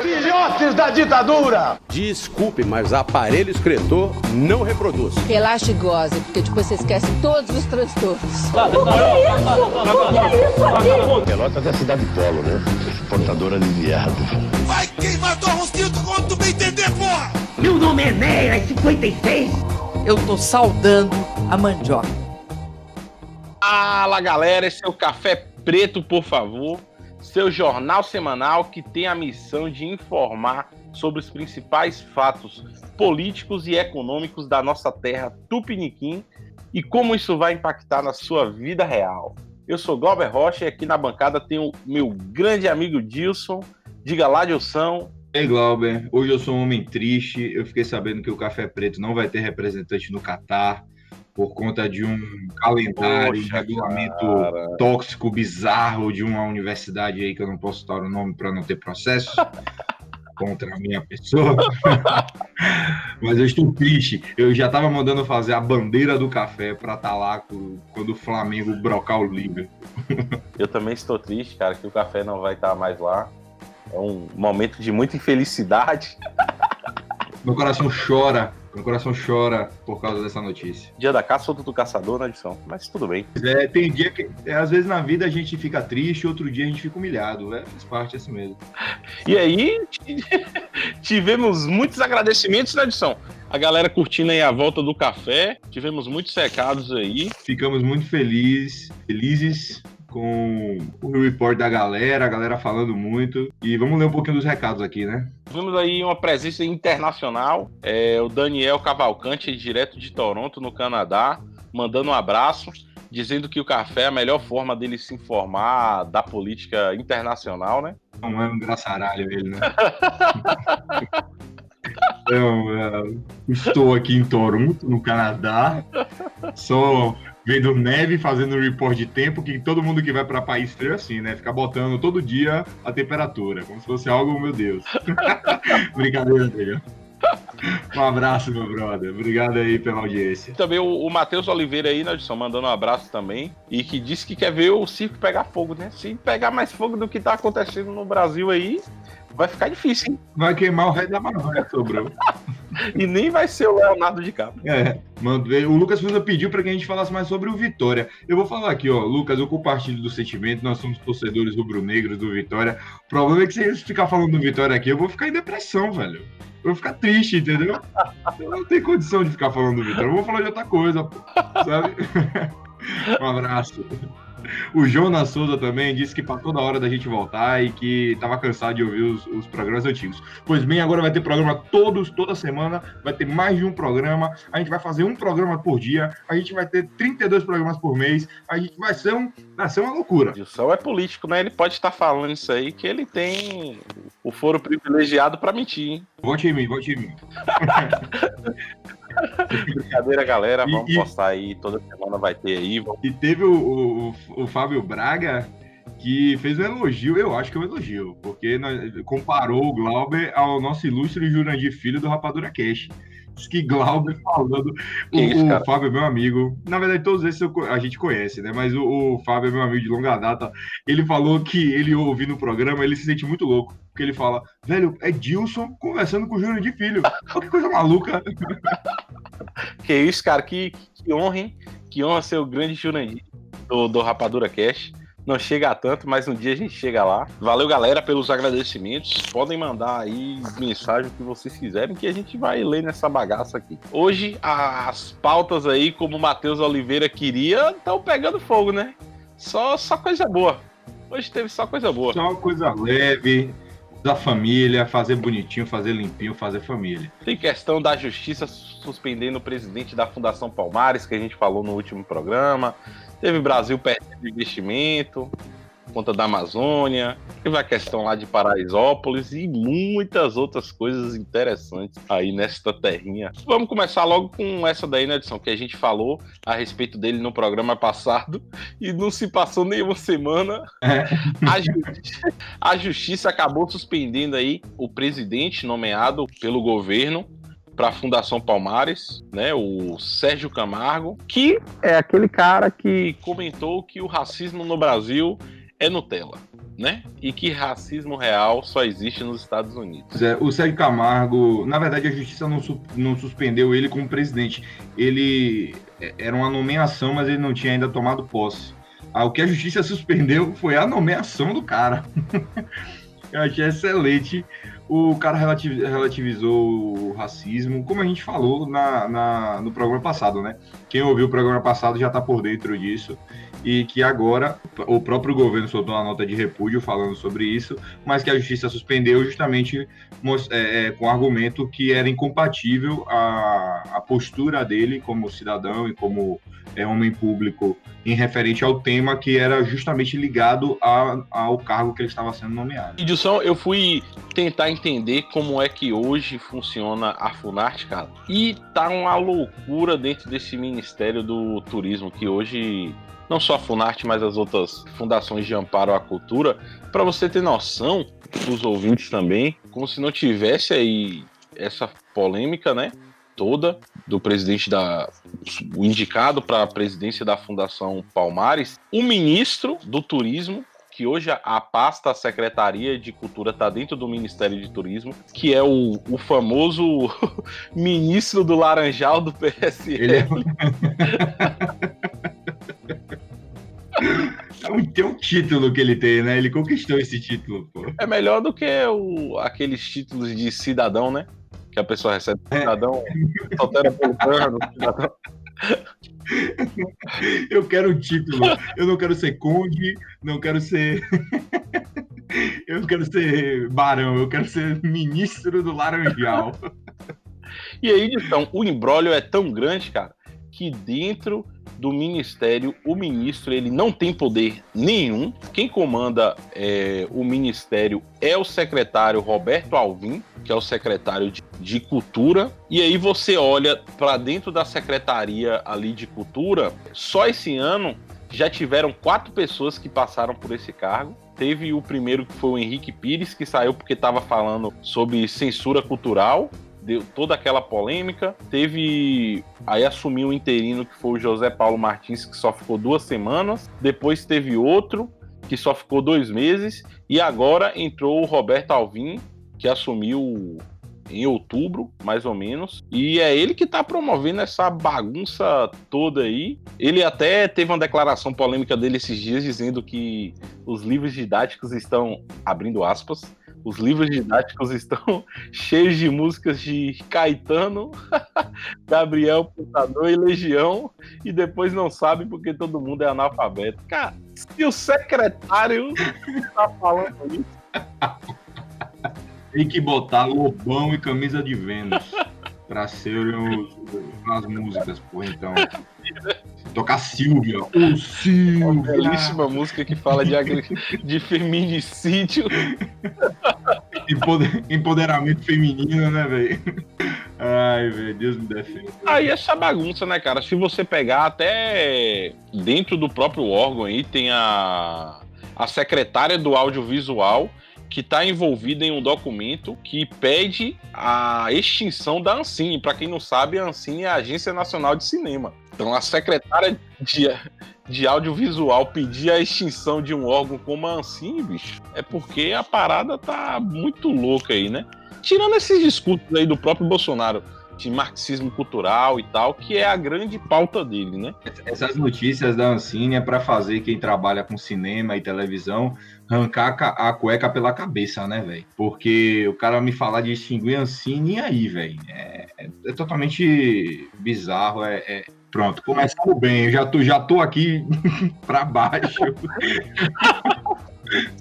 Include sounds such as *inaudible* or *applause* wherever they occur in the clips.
Filhotes da ditadura! Desculpe, mas aparelho excretor não reproduz. Relaxa e goze, porque depois você esquece todos os transtornos. Pelotas é a cidade polo, né? Exportadora de viado. Vai queimar tua rosquita quando tu bem entender, porra! Meu nome é Neira 56. Eu tô saudando a mandioca. Fala galera, esse é o Café Preto, por favor seu jornal semanal que tem a missão de informar sobre os principais fatos políticos e econômicos da nossa terra Tupiniquim e como isso vai impactar na sua vida real. Eu sou Glauber Rocha e aqui na bancada tem o meu grande amigo Dilson. Diga lá, Dilson. Ei, Glauber. Hoje eu sou um homem triste. Eu fiquei sabendo que o Café Preto não vai ter representante no Catar por conta de um calendário, Poxa, um regulamento cara. tóxico, bizarro de uma universidade aí que eu não posso citar o nome para não ter processo *laughs* contra a minha pessoa. *laughs* Mas eu estou triste. Eu já estava mandando fazer a bandeira do café para estar tá lá quando o Flamengo brocar o Liga. *laughs* eu também estou triste, cara, que o café não vai estar tá mais lá. É um momento de muita infelicidade. Meu coração chora meu coração chora por causa dessa notícia. Dia da caça, outro do caçador na edição. Mas tudo bem. É, tem dia que, é, às vezes na vida a gente fica triste, outro dia a gente fica humilhado. É, faz parte assim mesmo. E aí, *laughs* tivemos muitos agradecimentos na edição. A galera curtindo aí a volta do café. Tivemos muitos recados aí. Ficamos muito felizes, felizes com o report da galera, a galera falando muito. E vamos ler um pouquinho dos recados aqui, né? Vimos aí uma presença internacional. É, o Daniel Cavalcante, direto de Toronto, no Canadá, mandando um abraço, dizendo que o café é a melhor forma dele se informar da política internacional, né? Não é um engraçaralho ele, né? *laughs* Eu, estou aqui em Toronto, no Canadá. Sou vendo neve, fazendo report de tempo, que todo mundo que vai para país frio é assim, né? Ficar botando todo dia a temperatura, como se fosse algo, meu Deus. *laughs* Brincadeira, velho. Um abraço, meu brother. Obrigado aí pela audiência. Também o, o Matheus Oliveira aí na edição, mandando um abraço também. E que disse que quer ver o circo pegar fogo, né? Se pegar mais fogo do que tá acontecendo no Brasil aí, vai ficar difícil, hein? Vai queimar o rei da Amazônia, sobrou. *laughs* e nem vai ser o Leonardo DiCaprio. É, o Lucas Souza pediu para que a gente falasse mais sobre o Vitória. Eu vou falar aqui, ó, Lucas, eu compartilho do sentimento, nós somos torcedores rubro-negros do Vitória. O problema é que se eu ficar falando do Vitória aqui, eu vou ficar em depressão, velho. Eu vou ficar triste, entendeu? Eu não tenho condição de ficar falando do Vitória. Eu vou falar de outra coisa, sabe? *laughs* um abraço. *laughs* O Jonas Souza também disse que passou da hora da gente voltar e que estava cansado de ouvir os, os, programas antigos. Pois bem, agora vai ter programa todos, toda semana, vai ter mais de um programa. A gente vai fazer um programa por dia, a gente vai ter 32 programas por mês, a gente vai ser, um, vai ser uma loucura. O Sol é político, né? Ele pode estar falando isso aí, que ele tem o foro privilegiado para mentir, hein? Vote em mim, vote em mim. *laughs* *laughs* Brincadeira, galera. Vamos e, postar aí. Toda semana vai ter aí. Vamos... E teve o, o, o Fábio Braga que fez um elogio, eu acho que é um elogio, porque comparou o Glauber ao nosso ilustre Jurandir Filho do Rapadura Cash. Diz que Glauber falando. O, isso, o, Fábio é meu amigo. Na verdade, todos esses a gente conhece, né? Mas o, o, Fábio é meu amigo de longa data. Ele falou que ele ouvindo o programa, ele se sente muito louco. Porque ele fala, velho, é Dilson conversando com o Júnior de Filho. que coisa maluca. *laughs* Que isso, cara, que, que honra, hein? Que honra ser o grande Jurandir do, do Rapadura Cash. Não chega a tanto, mas um dia a gente chega lá. Valeu, galera, pelos agradecimentos. Podem mandar aí mensagem que vocês quiserem, que a gente vai ler nessa bagaça aqui. Hoje, as pautas aí, como o Matheus Oliveira queria, estão pegando fogo, né? Só, só coisa boa. Hoje teve só coisa boa. Só coisa leve, da família, fazer bonitinho, fazer limpinho, fazer família. Tem questão da justiça suspendendo o presidente da Fundação Palmares, que a gente falou no último programa. Teve Brasil perdendo investimento, conta da Amazônia, teve a questão lá de Paraisópolis e muitas outras coisas interessantes aí nesta terrinha. Vamos começar logo com essa daí, né, edição que a gente falou a respeito dele no programa passado e não se passou nenhuma semana. É. A, justiça, a justiça acabou suspendendo aí o presidente nomeado pelo governo para a Fundação Palmares, né, o Sérgio Camargo, que é aquele cara que comentou que o racismo no Brasil é Nutella. né? E que racismo real só existe nos Estados Unidos. É, o Sérgio Camargo, na verdade, a justiça não, não suspendeu ele como presidente. Ele é, era uma nomeação, mas ele não tinha ainda tomado posse. Ah, o que a justiça *laughs* suspendeu foi a nomeação do cara. *laughs* Eu achei excelente. O cara relativizou o racismo, como a gente falou na, na, no programa passado, né? Quem ouviu o programa passado já está por dentro disso e que agora o próprio governo soltou uma nota de repúdio falando sobre isso, mas que a justiça suspendeu justamente é, é, com o argumento que era incompatível a, a postura dele como cidadão e como é, homem público em referente ao tema que era justamente ligado a, ao cargo que ele estava sendo nomeado. Edilson, eu fui tentar entender como é que hoje funciona a Funarte, cara, e tá uma loucura dentro desse Ministério do Turismo que hoje não só a Funarte, mas as outras fundações de amparo à cultura, para você ter noção, os ouvintes também, como se não tivesse aí essa polêmica, né? Toda do presidente da. o indicado para a presidência da Fundação Palmares, o ministro do Turismo, que hoje a pasta, a Secretaria de Cultura está dentro do Ministério de Turismo, que é o, o famoso *laughs* ministro do Laranjal do PSL. É... *laughs* *laughs* Tem um título que ele tem, né? Ele conquistou esse título, pô. É melhor do que o, aqueles títulos de cidadão, né? Que a pessoa recebe cidadão, é. cidadão. *laughs* Eu quero um título. Eu não quero ser conde, não quero ser. *laughs* Eu não quero ser barão, eu quero ser ministro do Laranjal. E aí, então, o embrólio é tão grande, cara, que dentro do ministério, o ministro ele não tem poder nenhum. Quem comanda é, o ministério é o secretário Roberto Alvim, que é o secretário de, de Cultura. E aí você olha para dentro da secretaria ali de Cultura, só esse ano já tiveram quatro pessoas que passaram por esse cargo. Teve o primeiro que foi o Henrique Pires, que saiu porque estava falando sobre censura cultural deu toda aquela polêmica. Teve. Aí assumiu o interino que foi o José Paulo Martins, que só ficou duas semanas. Depois teve outro, que só ficou dois meses. E agora entrou o Roberto Alvim, que assumiu em outubro, mais ou menos. E é ele que está promovendo essa bagunça toda aí. Ele até teve uma declaração polêmica dele esses dias dizendo que os livros didáticos estão abrindo aspas os livros didáticos estão *laughs* cheios de músicas de Caetano, *laughs* Gabriel Putador e Legião, e depois não sabe porque todo mundo é analfabeto. Cara, se o secretário *laughs* tá falando isso. Tem que botar Lobão e camisa de Vênus pra serem as músicas, pô, então. Tocar Silvia. O Silvia. Uma belíssima música que fala de, de feminicídio. Empoderamento feminino, né, velho? Ai, velho, Deus me defenda. Aí essa bagunça, né, cara? Se você pegar até dentro do próprio órgão aí, tem a, a secretária do audiovisual que está envolvida em um documento que pede a extinção da Ancine. Para quem não sabe, a Ancine é a Agência Nacional de Cinema. Então, a secretária de, de audiovisual pedir a extinção de um órgão como a Ancine, bicho, é porque a parada tá muito louca aí, né? Tirando esses discursos aí do próprio Bolsonaro de marxismo cultural e tal, que é a grande pauta dele, né? Essas notícias da Ancine é para fazer quem trabalha com cinema e televisão arrancar a cueca pela cabeça, né, velho? Porque o cara me falar de extinguir Ancine, e aí, velho? É, é, é, totalmente bizarro, é, é... Pronto, começamos bem, eu já tô, já tô aqui *laughs* para baixo. *laughs*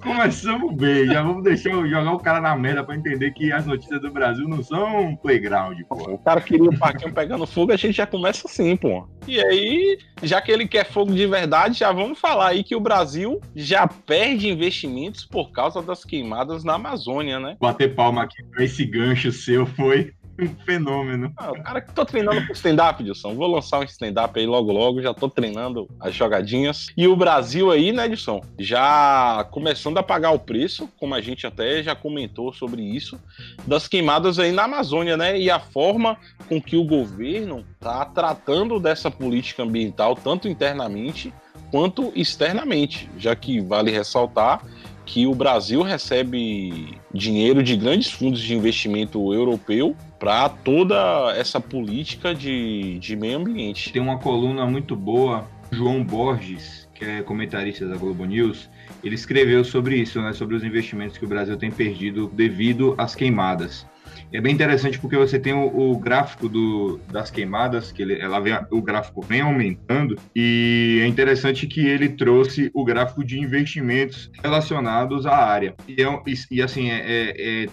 Começamos bem, já vamos deixar jogar o cara na merda pra entender que as notícias do Brasil não são um playground, pô. O cara queria o parquinho pegando fogo, a gente já começa assim, pô. E aí, já que ele quer fogo de verdade, já vamos falar aí que o Brasil já perde investimentos por causa das queimadas na Amazônia, né? Bater palma aqui pra esse gancho seu foi um fenômeno. Ah, o cara que tô treinando pro stand-up, Edson. Vou lançar um stand-up aí logo logo, já tô treinando as jogadinhas. E o Brasil aí, né, Edson? Já começando a pagar o preço, como a gente até já comentou sobre isso, das queimadas aí na Amazônia, né? E a forma com que o governo tá tratando dessa política ambiental, tanto internamente quanto externamente, já que vale ressaltar que o Brasil recebe dinheiro de grandes fundos de investimento europeu para toda essa política de, de meio ambiente. Tem uma coluna muito boa, João Borges, que é comentarista da Globo News, ele escreveu sobre isso, né, sobre os investimentos que o Brasil tem perdido devido às queimadas. É bem interessante porque você tem o, o gráfico do, das queimadas, que ele, ela vem, o gráfico vem aumentando, e é interessante que ele trouxe o gráfico de investimentos relacionados à área. E, é, e, e assim, é, é,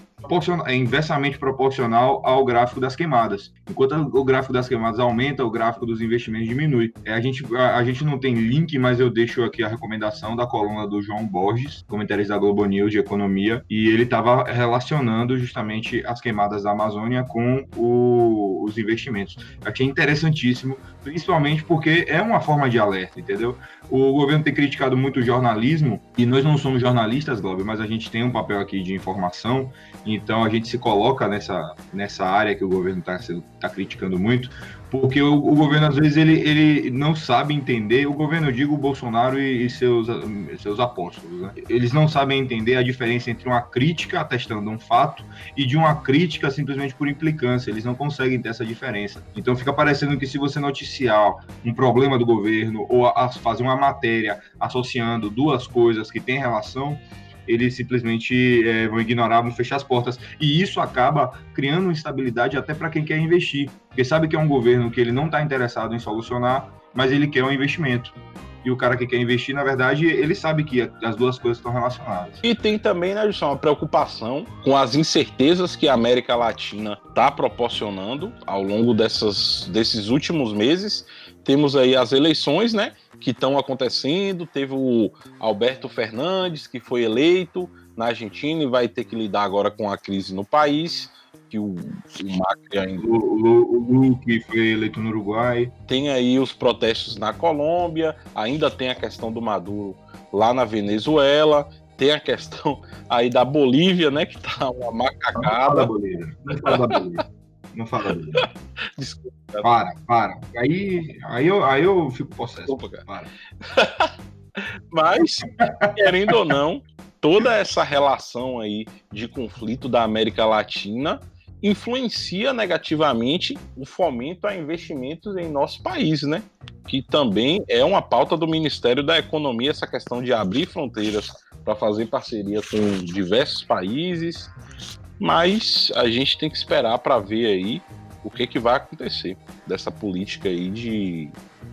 é inversamente proporcional ao gráfico das queimadas. Enquanto o gráfico das queimadas aumenta, o gráfico dos investimentos diminui. É, a, gente, a, a, gente não tem link, mas eu deixo aqui a recomendação da coluna do João Borges, comentarista da Globo News de Economia, e ele estava relacionando justamente as queimadas da Amazônia com o, os investimentos. Achei interessantíssimo, principalmente porque é uma forma de alerta, entendeu? O governo tem criticado muito o jornalismo, e nós não somos jornalistas, Globo, mas a gente tem um papel aqui de informação, então a gente se coloca nessa, nessa área que o governo está tá criticando muito, porque o, o, governo às vezes ele, ele não sabe entender, o governo eu digo Bolsonaro e, e seus, seus apóstolos, né? eles não sabem entender a diferença entre uma crítica atestando um fato e de uma crítica simplesmente por implicância, eles não conseguem ter essa diferença. Então fica parecendo que se você noticiar um problema do governo ou a, a fazer uma matéria associando duas coisas que têm relação, eles simplesmente é, vão ignorar, vão fechar as portas. E isso acaba criando instabilidade até para quem quer investir, porque sabe que é um governo que ele não está interessado em solucionar, mas ele quer um investimento. E o cara que quer investir, na verdade, ele sabe que as duas coisas estão relacionadas. E tem também, né, Jusão, uma preocupação com as incertezas que a América Latina está proporcionando ao longo dessas, desses últimos meses. Temos aí as eleições, né? Que estão acontecendo. Teve o Alberto Fernandes, que foi eleito na Argentina e vai ter que lidar agora com a crise no país. Que o, o Macri ainda. O, o, que foi eleito no Uruguai. Tem aí os protestos na Colômbia, ainda tem a questão do Maduro lá na Venezuela, tem a questão aí da Bolívia, né? Que tá uma macacada. Não fala da Bolívia. Não fala da Bolívia. Não fala da Bolívia. *laughs* Desculpa. Para, para. Aí, aí, eu, aí eu fico possesso. Opa, cara. Para. *laughs* Mas, querendo ou não, toda essa relação aí de conflito da América Latina influencia negativamente o fomento a investimentos em nosso país, né? Que também é uma pauta do Ministério da Economia, essa questão de abrir fronteiras para fazer parceria com diversos países. Mas a gente tem que esperar para ver aí o que, que vai acontecer dessa política aí de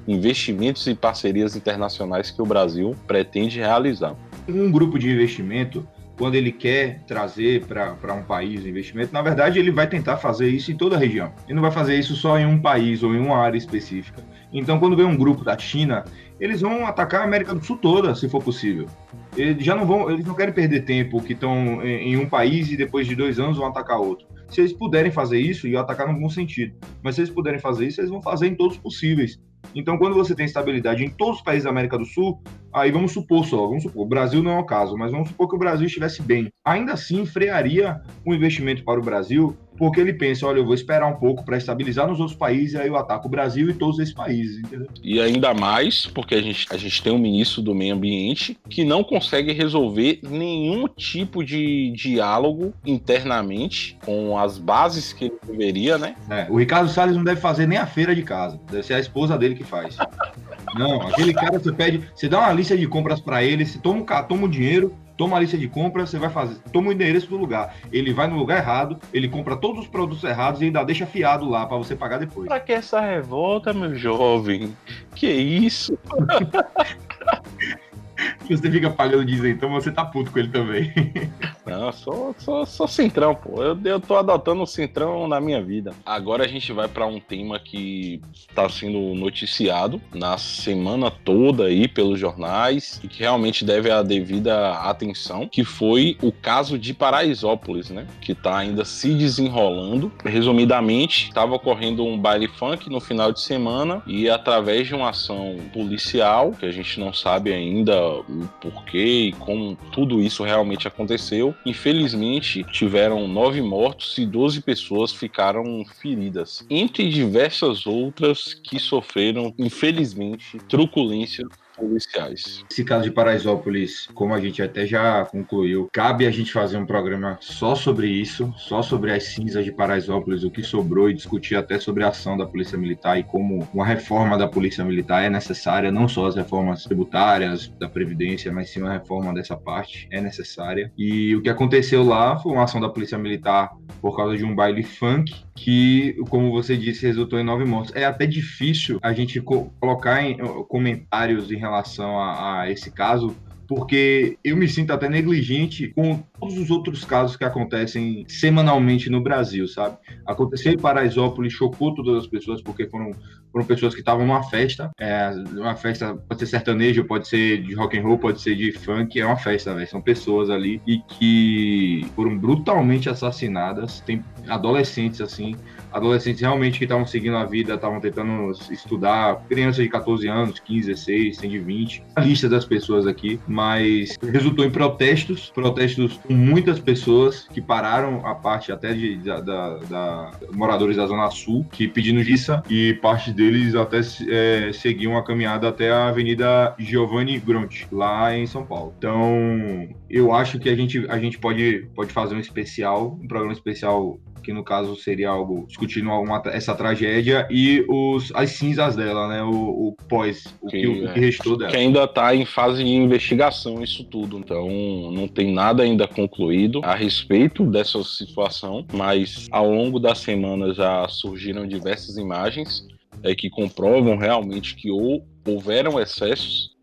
investimentos e parcerias internacionais que o Brasil pretende realizar. Um grupo de investimento, quando ele quer trazer para um país investimento, na verdade ele vai tentar fazer isso em toda a região. Ele não vai fazer isso só em um país ou em uma área específica. Então, quando vem um grupo da China, eles vão atacar a América do Sul toda, se for possível. Eles já não vão, eles não querem perder tempo que estão em um país e depois de dois anos vão atacar outro. Se eles puderem fazer isso, e atacar no bom sentido, mas se eles puderem fazer isso, eles vão fazer em todos os possíveis. Então, quando você tem estabilidade em todos os países da América do Sul, aí vamos supor só, vamos supor, o Brasil não é o caso, mas vamos supor que o Brasil estivesse bem. Ainda assim, frearia o investimento para o Brasil porque ele pensa, olha, eu vou esperar um pouco para estabilizar nos outros países, aí eu ataco o Brasil e todos esses países, entendeu? E ainda mais porque a gente, a gente tem um ministro do meio ambiente que não consegue resolver nenhum tipo de diálogo internamente com as bases que ele deveria, né? É, o Ricardo Salles não deve fazer nem a feira de casa, deve ser a esposa dele que faz. *laughs* não, aquele cara você pede, você dá uma lista de compras para ele, você toma um, toma um dinheiro, toma a lista de compra, você vai fazer, toma o endereço do lugar. Ele vai no lugar errado, ele compra todos os produtos errados e ainda deixa fiado lá para você pagar depois. Pra que essa revolta, meu jovem? Que isso? *laughs* *laughs* você fica pagando então você tá puto com ele também. *laughs* Não, sou, sou, sou centrão, pô. Eu, eu tô adotando o centrão na minha vida. Agora a gente vai para um tema que tá sendo noticiado na semana toda aí pelos jornais e que realmente deve a devida atenção, que foi o caso de Paraisópolis, né? Que tá ainda se desenrolando. Resumidamente, estava ocorrendo um baile funk no final de semana e através de uma ação policial, que a gente não sabe ainda o porquê e como tudo isso realmente aconteceu, infelizmente tiveram nove mortos e 12 pessoas ficaram feridas, entre diversas outras que sofreram, infelizmente, truculência policiais. Esse caso de Paraisópolis, como a gente até já concluiu, cabe a gente fazer um programa só sobre isso, só sobre as cinzas de Paraisópolis, o que sobrou e discutir até sobre a ação da Polícia Militar e como uma reforma da Polícia Militar é necessária, não só as reformas tributárias, da Previdência, mas sim uma reforma dessa parte é necessária. E o que aconteceu lá foi uma ação da Polícia Militar por causa de um baile funk que, como você disse, resultou em nove mortos. É até difícil a gente co colocar em comentários em relação a, a esse caso, porque eu me sinto até negligente com todos os outros casos que acontecem semanalmente no Brasil, sabe? Aconteceu em Paraisópolis, chocou todas as pessoas, porque foram, foram pessoas que estavam numa festa, é, uma festa pode ser sertanejo, pode ser de rock and roll, pode ser de funk, é uma festa. São pessoas ali e que foram brutalmente assassinadas, tem adolescentes assim, adolescentes realmente que estavam seguindo a vida, estavam tentando estudar, crianças de 14 anos, 15, 16, tem de 20. A lista das pessoas aqui, mas resultou em protestos, protestos com muitas pessoas que pararam a parte até de da, da, da moradores da Zona Sul, que pedindo justiça, e parte deles até é, seguiam a caminhada até a Avenida Giovanni Gronti, lá em São Paulo. Então, eu acho que a gente, a gente pode, pode fazer um especial, um programa especial que no caso seria algo discutindo alguma, essa tragédia e os, as cinzas dela, né? O, o pós, o que, que, é, o que restou dela. Que ainda está em fase de investigação isso tudo. Então não tem nada ainda concluído a respeito dessa situação, mas ao longo da semana já surgiram diversas imagens é, que comprovam realmente que ou, houveram excessos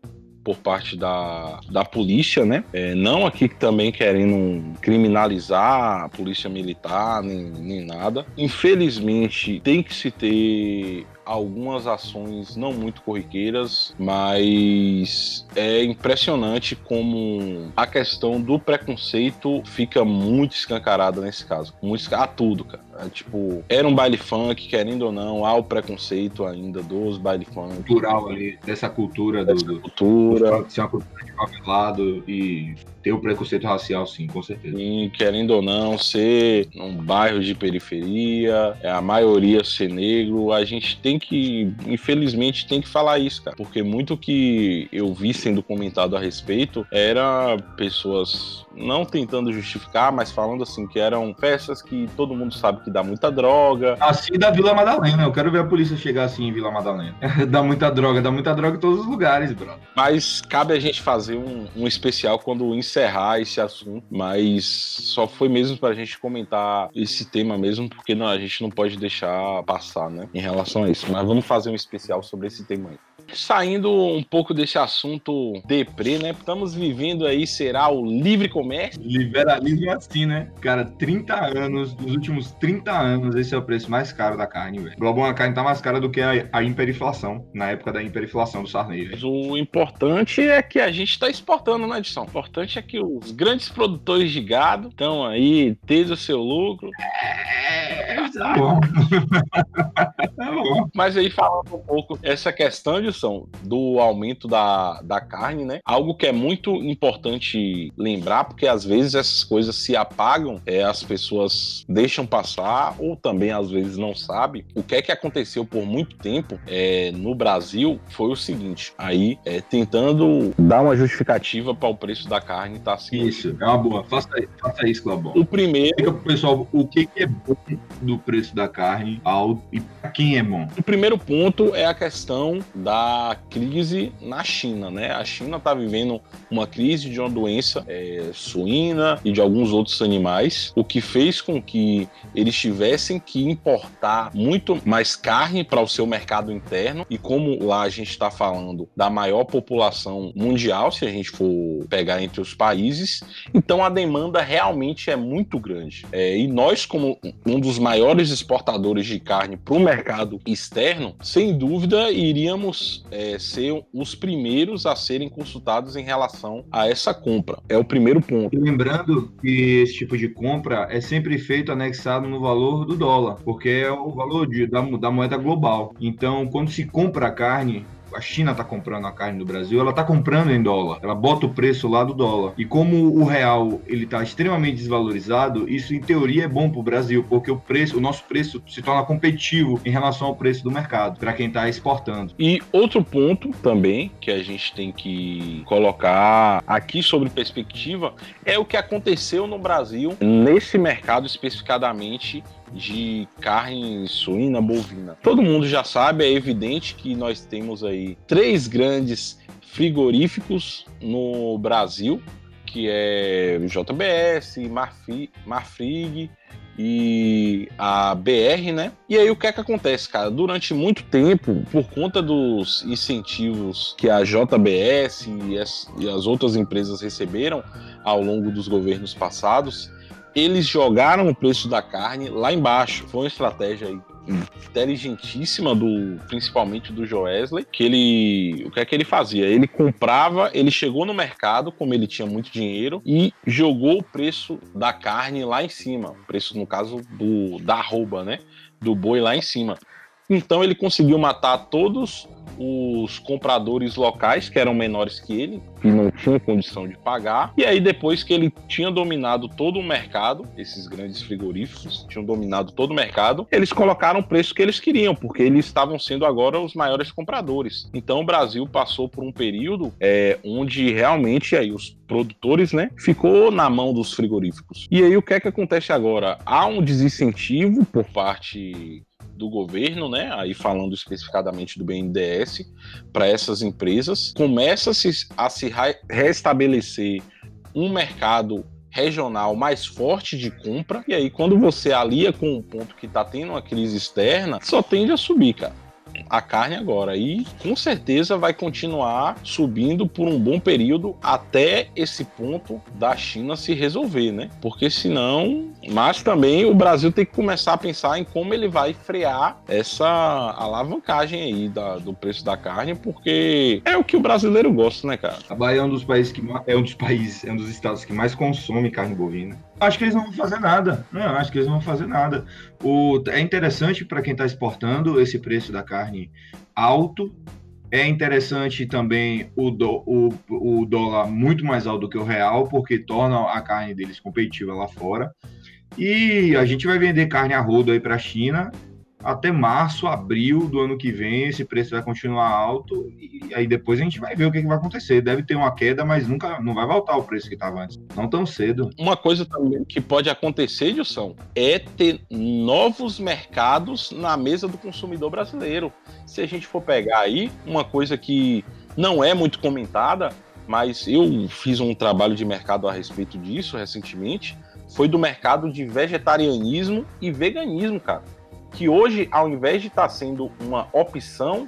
por parte da, da polícia, né? É, não aqui também querendo criminalizar a polícia militar, nem, nem nada. Infelizmente, tem que se ter algumas ações não muito corriqueiras, mas é impressionante como a questão do preconceito fica muito escancarada nesse caso. Muito a tudo, cara. É, tipo, era um baile funk, querendo ou não, há o preconceito ainda dos baile funk. Cultural ali, dessa cultura dessa do, cultura. Do, ser uma cultura de favelado e ter o preconceito racial, sim, com certeza. Sim, querendo ou não, ser um bairro de periferia, é a maioria ser negro, a gente tem que, infelizmente, tem que falar isso, cara. Porque muito que eu vi sendo comentado a respeito era pessoas não tentando justificar, mas falando assim que eram festas que todo mundo sabe que dá muita droga. Assim da Vila Madalena, eu quero ver a polícia chegar assim em Vila Madalena. *laughs* dá muita droga, dá muita droga em todos os lugares, brother. Mas cabe a gente fazer um, um especial quando encerrar esse assunto, mas só foi mesmo pra gente comentar esse tema mesmo, porque não, a gente não pode deixar passar, né, em relação a isso. Mas vamos fazer um especial sobre esse tema aí. Saindo um pouco desse assunto deprê, né? Estamos vivendo aí, será o livre comércio? Liberalismo assim, né? Cara, 30 anos, nos últimos 30 anos, esse é o preço mais caro da carne, velho. Global, a carne tá mais cara do que a, a hiperinflação, na época da hiperinflação do Sarney, velho. O importante é que a gente tá exportando, né, edição? O importante é que os grandes produtores de gado estão aí, tendo o seu lucro. É, tá bom. *laughs* tá bom. Mas aí falando um pouco essa questão do aumento da, da carne, né? Algo que é muito importante lembrar, porque às vezes essas coisas se apagam, é, as pessoas deixam passar, ou também às vezes não sabem. O que é que aconteceu por muito tempo é, no Brasil foi o seguinte: aí é, tentando dar uma justificativa para o preço da carne tá assim. Isso, é uma boa. Faça, faça isso, Clabão. O primeiro. Explica pro pessoal o que, que é bom do preço da carne ao, e para quem é bom. O primeiro ponto é a questão da crise na China, né? A China está vivendo uma crise de uma doença é, suína e de alguns outros animais, o que fez com que eles tivessem que importar muito mais carne para o seu mercado interno. E como lá a gente está falando da maior população mundial, se a gente for pegar entre os países, então a demanda realmente é muito grande. É, e nós, como um dos maiores exportadores de carne para o mercado externo, sem dúvida iríamos é, ser os primeiros a serem consultados em relação a essa compra. É o primeiro ponto. Lembrando que esse tipo de compra é sempre feito anexado no valor do dólar, porque é o valor de, da, da moeda global. Então, quando se compra a carne, a China está comprando a carne do Brasil, ela está comprando em dólar. Ela bota o preço lá do dólar. E como o real ele está extremamente desvalorizado, isso em teoria é bom para o Brasil, porque o preço, o nosso preço se torna competitivo em relação ao preço do mercado para quem está exportando. E outro ponto também que a gente tem que colocar aqui sobre perspectiva é o que aconteceu no Brasil nesse mercado especificadamente de carne suína bovina. Todo mundo já sabe, é evidente que nós temos aí três grandes frigoríficos no Brasil, que é JBS, Marfi, Marfrig e a BR, né? E aí o que é que acontece, cara? Durante muito tempo, por conta dos incentivos que a JBS e as, e as outras empresas receberam ao longo dos governos passados, eles jogaram o preço da carne lá embaixo. Foi uma estratégia inteligentíssima do principalmente do Joesley, que ele o que é que ele fazia? Ele comprava, ele chegou no mercado, como ele tinha muito dinheiro e jogou o preço da carne lá em cima, o preço no caso do da arroba, né, do boi lá em cima. Então ele conseguiu matar todos os compradores locais, que eram menores que ele, que não tinham condição de pagar. E aí, depois que ele tinha dominado todo o mercado, esses grandes frigoríficos tinham dominado todo o mercado, eles colocaram o preço que eles queriam, porque eles estavam sendo agora os maiores compradores. Então, o Brasil passou por um período é, onde realmente aí os produtores, né, ficou na mão dos frigoríficos. E aí, o que é que acontece agora? Há um desincentivo por parte do governo, né, aí falando especificadamente do BNDES, para essas empresas, começa-se a se restabelecer um mercado regional mais forte de compra, e aí quando você alia com o ponto que está tendo uma crise externa, só tende a subir, cara a carne agora. E com certeza vai continuar subindo por um bom período até esse ponto da China se resolver, né? Porque senão. Mas também o Brasil tem que começar a pensar em como ele vai frear essa alavancagem aí da, do preço da carne, porque é o que o brasileiro gosta, né, cara? A Bahia é um dos países que é um dos países, é um dos estados que mais consome carne bovina. Acho que eles não vão fazer nada. Não, acho que eles não vão fazer nada. O, é interessante para quem está exportando esse preço da carne alto. É interessante também o, do, o, o dólar muito mais alto do que o real, porque torna a carne deles competitiva lá fora. E a gente vai vender carne a rodo aí para a China até março, abril do ano que vem, esse preço vai continuar alto e aí depois a gente vai ver o que, que vai acontecer. Deve ter uma queda, mas nunca não vai voltar ao preço que estava antes. Não tão cedo. Uma coisa também que pode acontecer, Dilson, é ter novos mercados na mesa do consumidor brasileiro. Se a gente for pegar aí, uma coisa que não é muito comentada, mas eu fiz um trabalho de mercado a respeito disso recentemente, foi do mercado de vegetarianismo e veganismo, cara que hoje, ao invés de estar tá sendo uma opção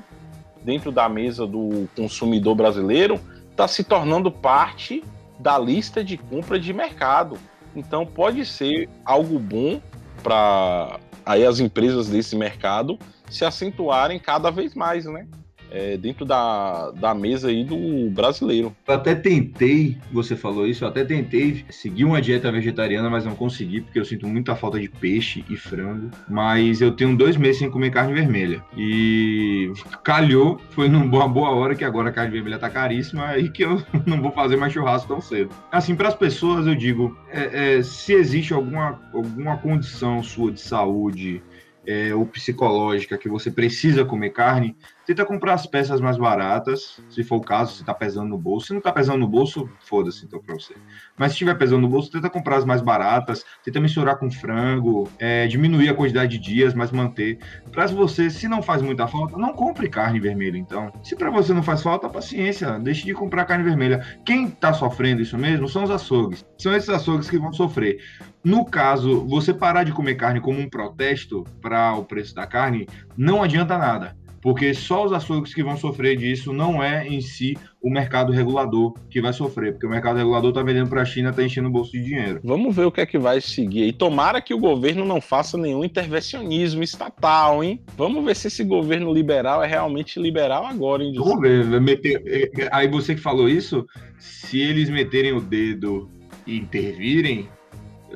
dentro da mesa do consumidor brasileiro, está se tornando parte da lista de compra de mercado. Então pode ser algo bom para aí as empresas desse mercado se acentuarem cada vez mais, né? É, dentro da, da mesa aí do brasileiro. Eu até tentei, você falou isso, eu até tentei seguir uma dieta vegetariana, mas não consegui, porque eu sinto muita falta de peixe e frango. Mas eu tenho dois meses sem comer carne vermelha. E calhou, foi numa boa hora que agora a carne vermelha tá caríssima e que eu *laughs* não vou fazer mais churrasco tão cedo. Assim, para as pessoas, eu digo, é, é, se existe alguma, alguma condição sua de saúde, é, ou psicológica que você precisa comer carne, tenta comprar as peças mais baratas, se for o caso, se está pesando no bolso. Se não está pesando no bolso, foda-se então para você. Mas se estiver pesando no bolso, tenta comprar as mais baratas, tenta misturar com frango, é, diminuir a quantidade de dias, mas manter. Para você, se não faz muita falta, não compre carne vermelha então. Se para você não faz falta, paciência, deixe de comprar carne vermelha. Quem está sofrendo isso mesmo são os açougues. São esses açougues que vão sofrer. No caso, você parar de comer carne como um protesto para o preço da carne, não adianta nada porque só os açougues que vão sofrer disso não é em si o mercado regulador que vai sofrer, porque o mercado regulador está vendendo para a China, está enchendo o bolso de dinheiro. Vamos ver o que é que vai seguir. E tomara que o governo não faça nenhum intervencionismo estatal, hein? Vamos ver se esse governo liberal é realmente liberal agora, hein? Vamos ver. Meter... É, aí você que falou isso, se eles meterem o dedo e intervirem,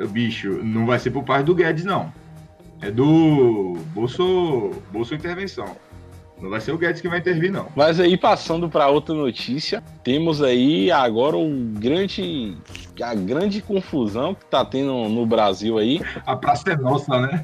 bicho, não vai ser por parte do Guedes, não. É do Bolso, Bolso Intervenção. Não vai ser o Guedes que vai intervir, não. Mas aí, passando para outra notícia, temos aí agora o grande, a grande confusão que tá tendo no Brasil aí. A praça é nossa, né?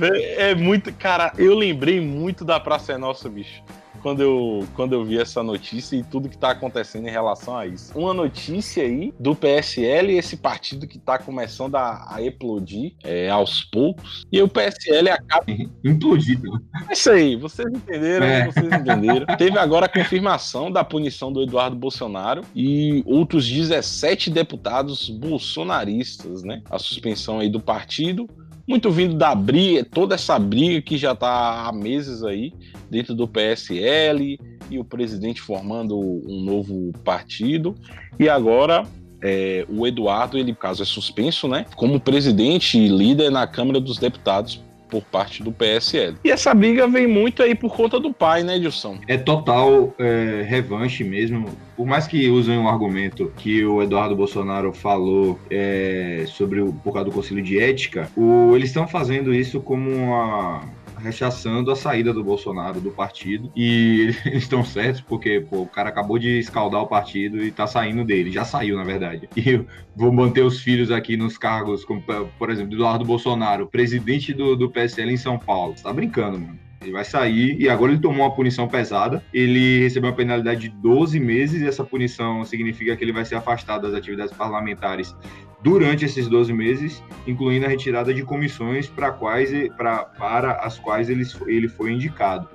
*laughs* é muito. Cara, eu lembrei muito da Praça é Nossa, bicho quando eu, quando eu vi essa notícia e tudo que está acontecendo em relação a isso. Uma notícia aí do PSL, esse partido que está começando a, a explodir é, aos poucos, e o PSL acaba. *laughs* Implodido. É isso aí, vocês entenderam, é. vocês entenderam. *laughs* Teve agora a confirmação da punição do Eduardo Bolsonaro e outros 17 deputados bolsonaristas, né? A suspensão aí do partido muito vindo da briga, toda essa briga que já está há meses aí dentro do PSL e o presidente formando um novo partido. E agora é, o Eduardo, ele, caso é suspenso, né, como presidente e líder na Câmara dos Deputados por parte do PSL. E essa briga vem muito aí por conta do pai, né, Edilson? É total é, revanche mesmo. Por mais que usem um argumento que o Eduardo Bolsonaro falou é, sobre o, por causa do Conselho de Ética, o, eles estão fazendo isso como uma rechaçando a saída do Bolsonaro do partido. E *laughs* eles estão certos, porque pô, o cara acabou de escaldar o partido e tá saindo dele. Já saiu, na verdade. E vou manter os filhos aqui nos cargos, como, por exemplo, Eduardo Bolsonaro, presidente do, do PSL em São Paulo. Você tá brincando, mano. Ele vai sair e agora ele tomou uma punição pesada. Ele recebeu uma penalidade de 12 meses e essa punição significa que ele vai ser afastado das atividades parlamentares durante esses 12 meses, incluindo a retirada de comissões para quais pra, para as quais ele, ele foi indicado.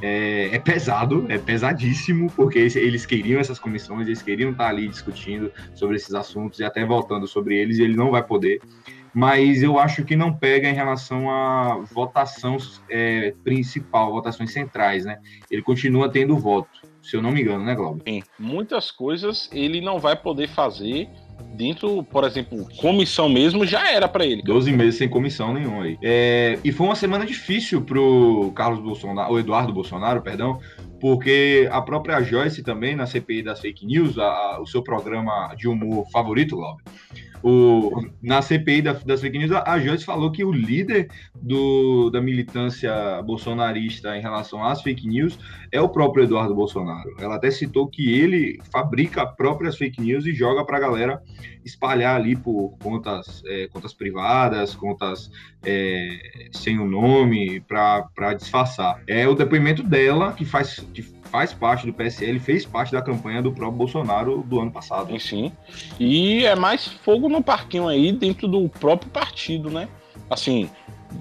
É, é, pesado, é pesadíssimo, porque eles queriam essas comissões, eles queriam estar ali discutindo sobre esses assuntos e até voltando sobre eles, e ele não vai poder mas eu acho que não pega em relação à votação é, principal, votações centrais, né? Ele continua tendo voto, se eu não me engano, né, Glauber? Sim, muitas coisas ele não vai poder fazer dentro, por exemplo, comissão mesmo já era para ele. 12 meses sem comissão nenhuma aí. É, e foi uma semana difícil pro Carlos Bolsonaro, o Eduardo Bolsonaro, perdão, porque a própria Joyce também, na CPI das fake news, a, a, o seu programa de humor favorito, Glauber, o, na CPI da, das fake news, a Joyce falou que o líder do, da militância bolsonarista em relação às fake news é o próprio Eduardo Bolsonaro. Ela até citou que ele fabrica próprias fake news e joga para a galera espalhar ali por contas, é, contas privadas, contas é, sem o nome, para disfarçar. É o depoimento dela que faz. Que faz parte do PSL, fez parte da campanha do próprio Bolsonaro do ano passado. Sim, sim. E é mais fogo no parquinho aí dentro do próprio partido, né? Assim,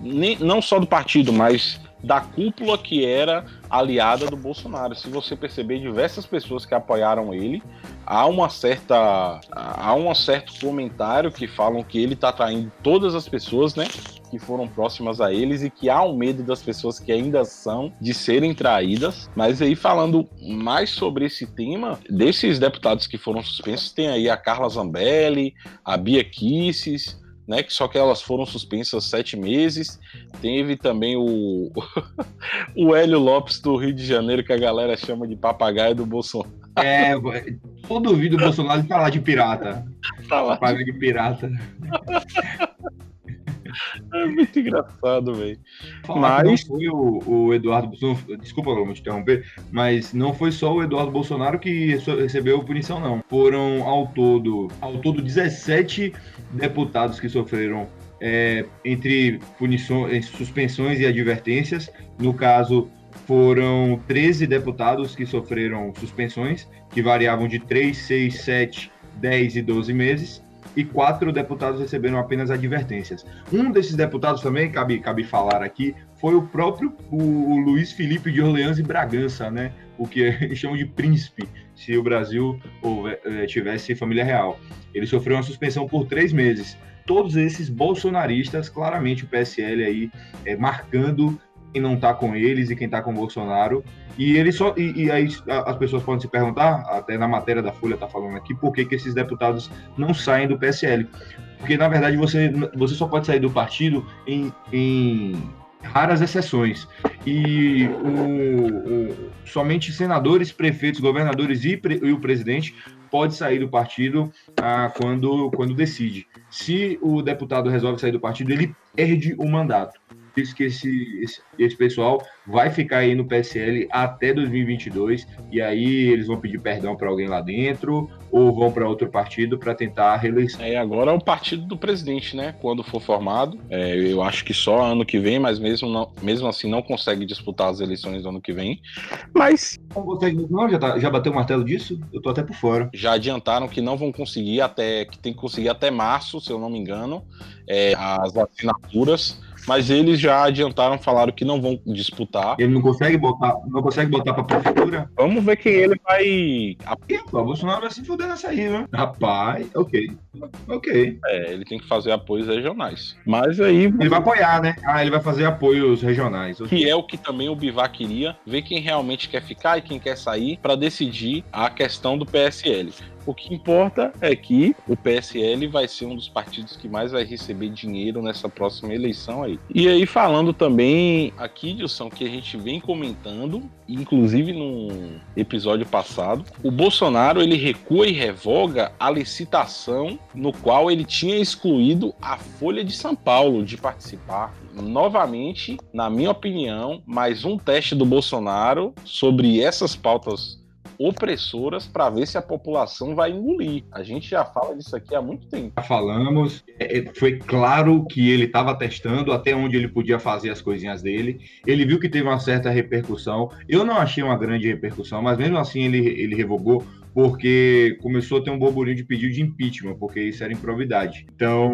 nem, não só do partido, mas da cúpula que era aliada do Bolsonaro. Se você perceber, diversas pessoas que apoiaram ele, há uma certa há um certo comentário que falam que ele está traindo todas as pessoas, né? Que foram próximas a eles e que há um medo das pessoas que ainda são de serem traídas. Mas aí falando mais sobre esse tema, desses deputados que foram suspensos, tem aí a Carla Zambelli, a Bia Kisses, né? Que só que elas foram suspensas sete meses. Teve também o *laughs* o Hélio Lopes do Rio de Janeiro que a galera chama de papagaio do Bolsonaro. É, eu duvido o Bolsonaro de falar de pirata. Falar papagaio de pirata. *laughs* É muito engraçado, velho. Mas foi o, o Eduardo desculpa, vou te interromper, mas não foi só o Eduardo Bolsonaro que recebeu punição, não. Foram ao todo, ao todo 17 deputados que sofreram é, entre punições, suspensões e advertências. No caso, foram 13 deputados que sofreram suspensões, que variavam de 3, 6, 7, 10 e 12 meses e quatro deputados receberam apenas advertências. Um desses deputados também, cabe, cabe falar aqui, foi o próprio o, o Luiz Felipe de Orleans e Bragança, né? O que *laughs* eles chamam de príncipe, se o Brasil é, tivesse família real. Ele sofreu uma suspensão por três meses. Todos esses bolsonaristas, claramente o PSL aí é, marcando quem não está com eles e quem está com o Bolsonaro. E ele só e, e, aí as pessoas podem se perguntar, até na matéria da Folha está falando aqui, por que, que esses deputados não saem do PSL? Porque na verdade você, você só pode sair do partido em, em raras exceções. E o, o, somente senadores, prefeitos, governadores e, pre, e, o presidente pode sair do partido ah, quando, quando decide. Se o deputado resolve sair do partido, ele perde o mandato. Disse que esse, esse, esse, pessoal vai ficar aí no PSL até 2022 e aí eles vão pedir perdão para alguém lá dentro ou vão para outro partido para tentar a reeleição. É, agora é o partido do presidente, né? Quando for formado, é, eu acho que só ano que vem, mas mesmo, não, mesmo assim não consegue disputar as eleições do ano que vem. Mas. Não consegue, não? Já, tá, já bateu o martelo disso? Eu tô até por fora. Já adiantaram que não vão conseguir até. que tem que conseguir até março, se eu não me engano, é, as assinaturas mas eles já adiantaram, falaram que não vão disputar. Ele não consegue botar, não consegue botar pra prefeitura? Vamos ver quem ele vai. O Bolsonaro vai se fuder nessa aí, né? Rapaz, ok. Ok. É, ele tem que fazer apoios regionais. Mas aí. Ele vai apoiar, né? Ah, ele vai fazer apoios regionais. Que é o que também o Bivar queria, ver quem realmente quer ficar e quem quer sair para decidir a questão do PSL. O que importa é que o PSL vai ser um dos partidos que mais vai receber dinheiro nessa próxima eleição aí. E aí, falando também aqui, Dilson, que a gente vem comentando, inclusive no episódio passado, o Bolsonaro ele recua e revoga a licitação no qual ele tinha excluído a Folha de São Paulo de participar novamente, na minha opinião, mais um teste do Bolsonaro sobre essas pautas opressoras para ver se a população vai engolir. A gente já fala disso aqui há muito tempo. Já falamos, é, é, foi claro que ele estava testando até onde ele podia fazer as coisinhas dele. Ele viu que teve uma certa repercussão. Eu não achei uma grande repercussão, mas mesmo assim ele, ele revogou porque começou a ter um burburinho de pedido de impeachment, porque isso era improvidade. Então,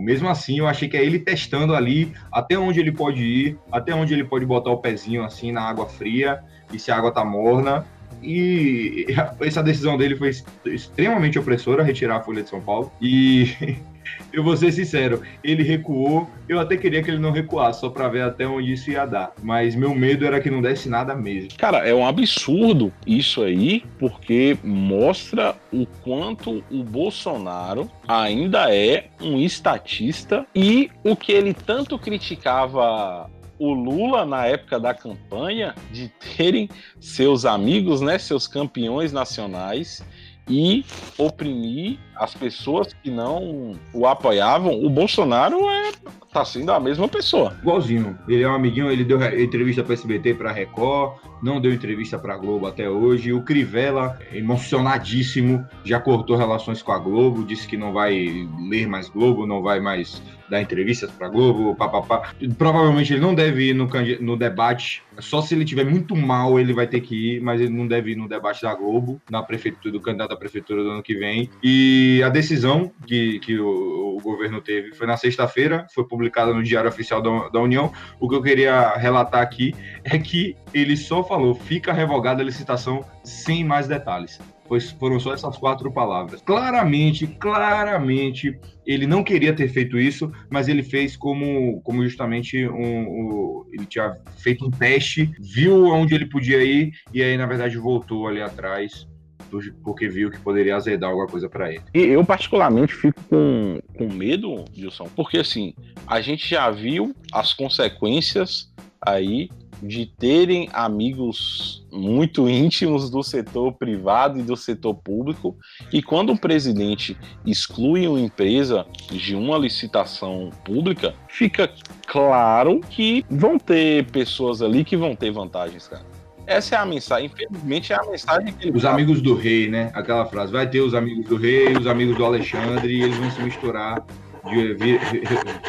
mesmo assim, eu achei que é ele testando ali até onde ele pode ir, até onde ele pode botar o pezinho assim na água fria, e se a água tá morna, e *laughs* essa decisão dele foi extremamente opressora, retirar a Folha de São Paulo. E *laughs* eu vou ser sincero, ele recuou. Eu até queria que ele não recuasse, só para ver até onde isso ia dar. Mas meu medo era que não desse nada mesmo. Cara, é um absurdo isso aí, porque mostra o quanto o Bolsonaro ainda é um estatista e o que ele tanto criticava o Lula, na época da campanha, de terem seus amigos, né, seus campeões nacionais e oprimir as pessoas que não o apoiavam. O Bolsonaro é tá sendo a mesma pessoa. Igualzinho. Ele é um amiguinho, ele deu entrevista para SBT, para Record, não deu entrevista para Globo até hoje. O Crivella, emocionadíssimo, já cortou relações com a Globo, disse que não vai ler mais Globo, não vai mais dar entrevistas para Globo, papapá. Provavelmente ele não deve ir no, no debate, só se ele tiver muito mal ele vai ter que ir, mas ele não deve ir no debate da Globo, na prefeitura, do candidato à prefeitura do ano que vem. E a decisão que, que o, o governo teve foi na sexta-feira, foi publicada no Diário Oficial da, da União. O que eu queria relatar aqui é que ele só falou, fica revogada a licitação sem mais detalhes pois foram só essas quatro palavras. Claramente, claramente, ele não queria ter feito isso, mas ele fez como, como justamente um, um, ele tinha feito um teste, viu onde ele podia ir e aí na verdade voltou ali atrás porque viu que poderia azedar alguma coisa para ele. E eu particularmente fico com, com medo, Gilson, porque assim, a gente já viu as consequências aí de terem amigos muito íntimos do setor privado e do setor público, e quando o presidente exclui uma empresa de uma licitação pública, fica claro que vão ter pessoas ali que vão ter vantagens, cara. Essa é a mensagem, infelizmente é a mensagem que Os amigos do rei, né? Aquela frase, vai ter os amigos do rei, os amigos do Alexandre, e eles vão se misturar de, vir,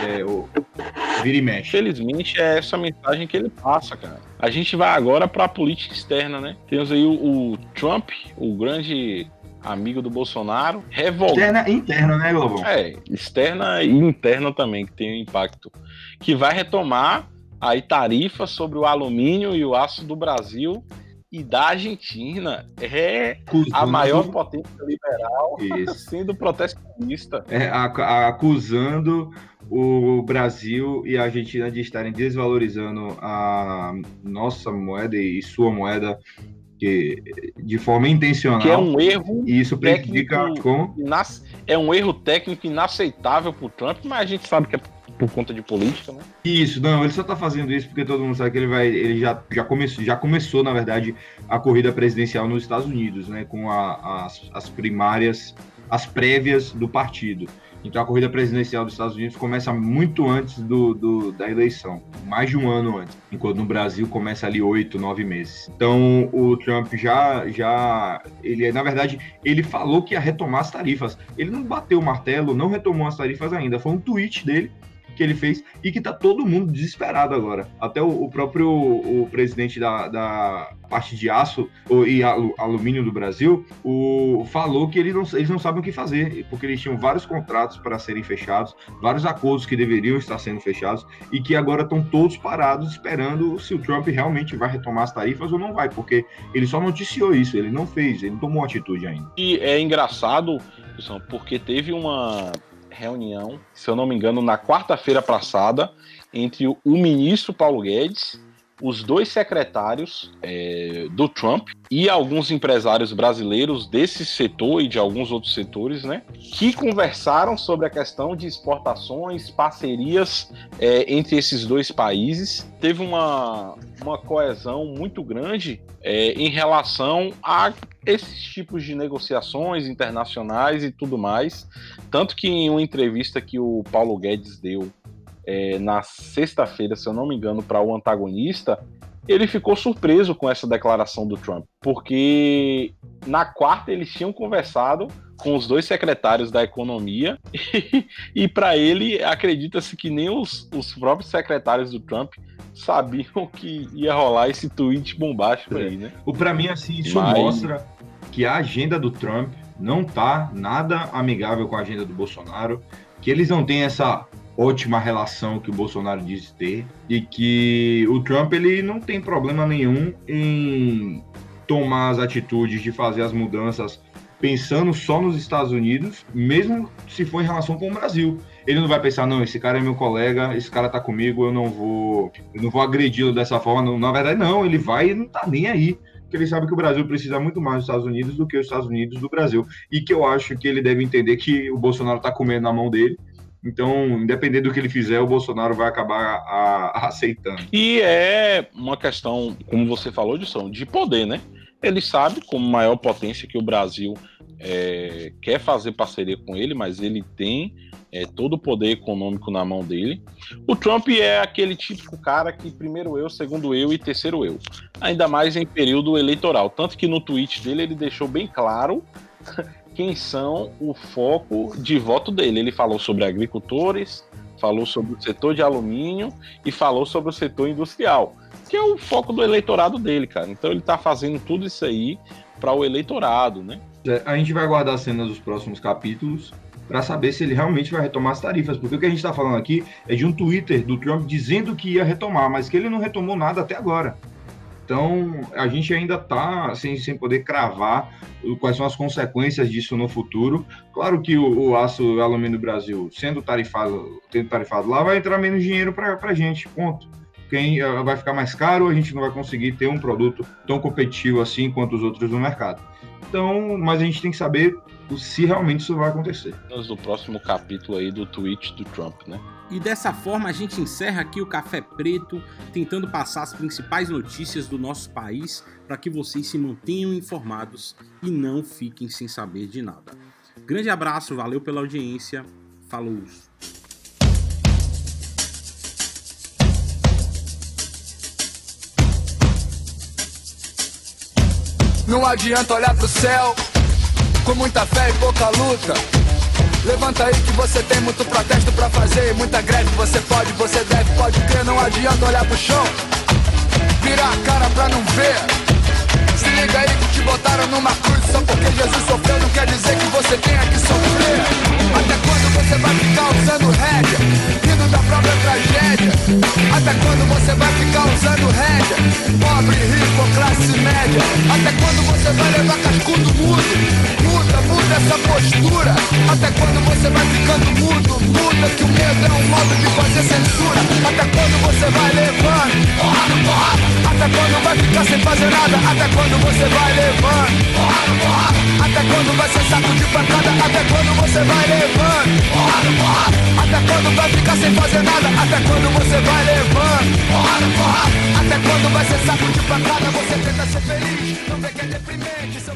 é, o, vira e mexe. Felizmente é essa mensagem que ele passa, cara. A gente vai agora para a política externa, né? Temos aí o, o, Trump, o grande amigo do Bolsonaro, revolta. Externa e interna, né, Globo? É, externa e interna também, que tem um impacto. Que vai retomar aí tarifas sobre o alumínio e o aço do Brasil e da Argentina é a maior potência liberal sendo protecionista. É, acusando o Brasil e a Argentina de estarem desvalorizando a nossa moeda e sua moeda que, de forma intencional. Que é um erro. E isso prejudica como? É um erro técnico inaceitável para o Trump, mas a gente sabe que é por conta de política, né? Isso, não, ele só tá fazendo isso porque todo mundo sabe que ele vai, ele já, já, começou, já começou, na verdade, a corrida presidencial nos Estados Unidos, né, com a, as, as primárias, as prévias do partido. Então a corrida presidencial dos Estados Unidos começa muito antes do, do, da eleição, mais de um ano antes, enquanto no Brasil começa ali oito, nove meses. Então o Trump já, já, ele na verdade ele falou que ia retomar as tarifas. Ele não bateu o martelo, não retomou as tarifas ainda. Foi um tweet dele que ele fez e que tá todo mundo desesperado agora. Até o, o próprio o presidente da, da parte de aço e alumínio do Brasil o, falou que ele não, eles não sabem o que fazer, porque eles tinham vários contratos para serem fechados, vários acordos que deveriam estar sendo fechados e que agora estão todos parados esperando se o Trump realmente vai retomar as tarifas ou não vai, porque ele só noticiou isso, ele não fez, ele não tomou atitude ainda. E é engraçado, porque teve uma reunião, se eu não me engano, na quarta-feira passada, entre o ministro Paulo Guedes, os dois secretários é, do Trump e alguns empresários brasileiros desse setor e de alguns outros setores, né, que conversaram sobre a questão de exportações, parcerias é, entre esses dois países. Teve uma, uma coesão muito grande é, em relação a esses tipos de negociações internacionais e tudo mais. Tanto que em uma entrevista que o Paulo Guedes deu é, na sexta-feira, se eu não me engano, para o antagonista, ele ficou surpreso com essa declaração do Trump, porque na quarta eles tinham conversado com os dois secretários da economia *laughs* e, e para ele acredita-se que nem os, os próprios secretários do Trump sabiam que ia rolar esse tweet bombástico é. aí, né? O para mim assim isso Mas... mostra que a agenda do Trump não tá nada amigável com a agenda do Bolsonaro, que eles não têm essa ótima relação que o Bolsonaro diz ter e que o Trump ele não tem problema nenhum em tomar as atitudes de fazer as mudanças pensando só nos Estados Unidos, mesmo se for em relação com o Brasil. Ele não vai pensar, não, esse cara é meu colega, esse cara tá comigo, eu não vou, eu não vou agredi-lo dessa forma. Não, na verdade, não, ele vai e não tá nem aí. Porque ele sabe que o Brasil precisa muito mais dos Estados Unidos do que os Estados Unidos do Brasil. E que eu acho que ele deve entender que o Bolsonaro tá comendo na mão dele então, independente do que ele fizer, o Bolsonaro vai acabar a, a aceitando. E é uma questão, como você falou, de, de poder, né? Ele sabe, como maior potência, que o Brasil é, quer fazer parceria com ele, mas ele tem é, todo o poder econômico na mão dele. O Trump é aquele típico cara que primeiro eu, segundo eu e terceiro eu. Ainda mais em período eleitoral. Tanto que no tweet dele ele deixou bem claro quem são o foco de voto dele. Ele falou sobre agricultores, falou sobre o setor de alumínio e falou sobre o setor industrial, que é o foco do eleitorado dele, cara. Então ele está fazendo tudo isso aí para o eleitorado, né? É, a gente vai aguardar as cenas dos próximos capítulos para saber se ele realmente vai retomar as tarifas, porque o que a gente está falando aqui é de um Twitter do Trump dizendo que ia retomar, mas que ele não retomou nada até agora. Então, a gente ainda está sem, sem poder cravar quais são as consequências disso no futuro. Claro que o, o aço o alumínio do Brasil, sendo tarifado, tendo tarifado lá, vai entrar menos dinheiro para a gente, ponto. Quem eh, vai ficar mais caro, a gente não vai conseguir ter um produto tão competitivo assim quanto os outros no mercado. Então, mas a gente tem que saber se realmente isso vai acontecer. No próximo capítulo aí do tweet do Trump, né? E dessa forma a gente encerra aqui o Café Preto, tentando passar as principais notícias do nosso país para que vocês se mantenham informados e não fiquem sem saber de nada. Grande abraço, valeu pela audiência, falou! Não adianta olhar pro céu com muita fé e pouca luta. Levanta aí que você tem muito protesto pra fazer, muita greve. Você pode, você deve, pode crer. Não adianta olhar pro chão, virar a cara pra não ver. Se liga aí que te botaram numa cruz só porque Jesus sofreu. Não quer dizer que você tenha que sofrer. Até quando você vai ficar usando rédea, rindo da própria tragédia? Até quando você vai ficar usando rédea, pobre, rico, classe média? Até quando você vai levar cascudo mudo? muda, muda essa postura. Até quando você vai ficando mudo? Muda que o medo é um modo de fazer censura. Até quando você vai levando? Porra, porra. Até quando vai ficar sem fazer nada? Até quando você vai levando? Porra. Até quando vai ser saco de pancada? Até quando você vai levando? Até quando vai ficar sem fazer nada? Até quando você vai levando? Até quando vai ser saco de pancada? Você tenta ser feliz, não vê que é deprimente, seu